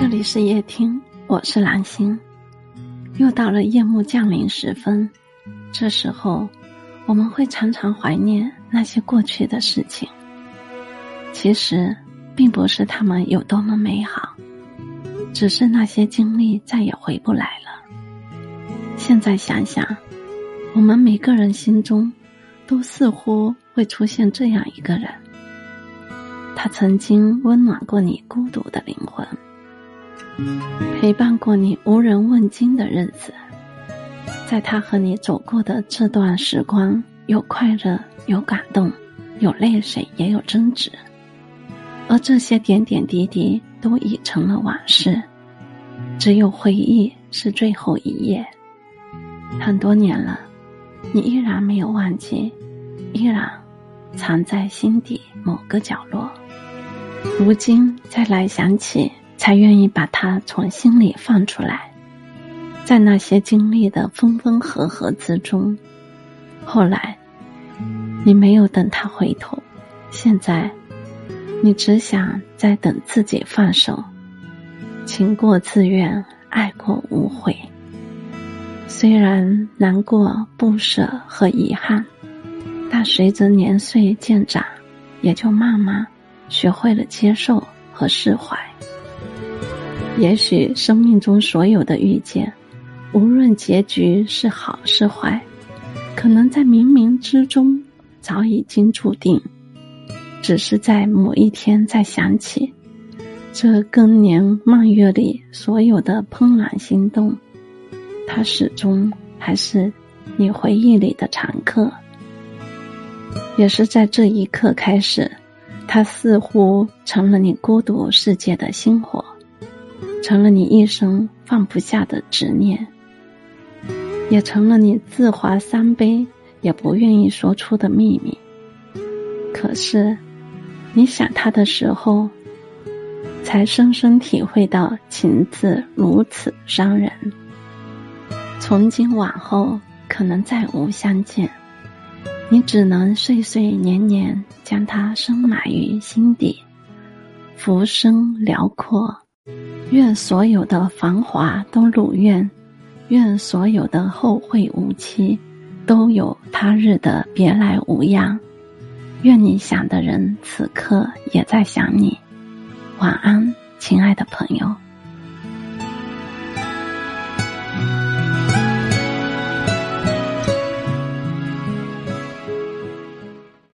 这里是夜听，我是蓝心。又到了夜幕降临时分，这时候我们会常常怀念那些过去的事情。其实，并不是他们有多么美好，只是那些经历再也回不来了。现在想想，我们每个人心中，都似乎会出现这样一个人，他曾经温暖过你孤独的灵魂。陪伴过你无人问津的日子，在他和你走过的这段时光，有快乐，有感动，有泪水，也有争执。而这些点点滴滴都已成了往事，只有回忆是最后一页。很多年了，你依然没有忘记，依然藏在心底某个角落。如今再来想起。才愿意把它从心里放出来，在那些经历的分分合合之中，后来你没有等他回头，现在你只想在等自己放手，情过自愿，爱过无悔。虽然难过、不舍和遗憾，但随着年岁渐长，也就慢慢学会了接受和释怀。也许生命中所有的遇见，无论结局是好是坏，可能在冥冥之中早已经注定。只是在某一天再想起，这更年漫月里所有的怦然心动，它始终还是你回忆里的常客。也是在这一刻开始，它似乎成了你孤独世界的星火。成了你一生放不下的执念，也成了你自划三杯也不愿意说出的秘密。可是，你想他的时候，才深深体会到情字如此伤人。从今往后，可能再无相见，你只能岁岁年年将它深埋于心底，浮生辽阔。愿所有的繁华都如愿，愿所有的后会无期都有他日的别来无恙。愿你想的人此刻也在想你。晚安，亲爱的朋友。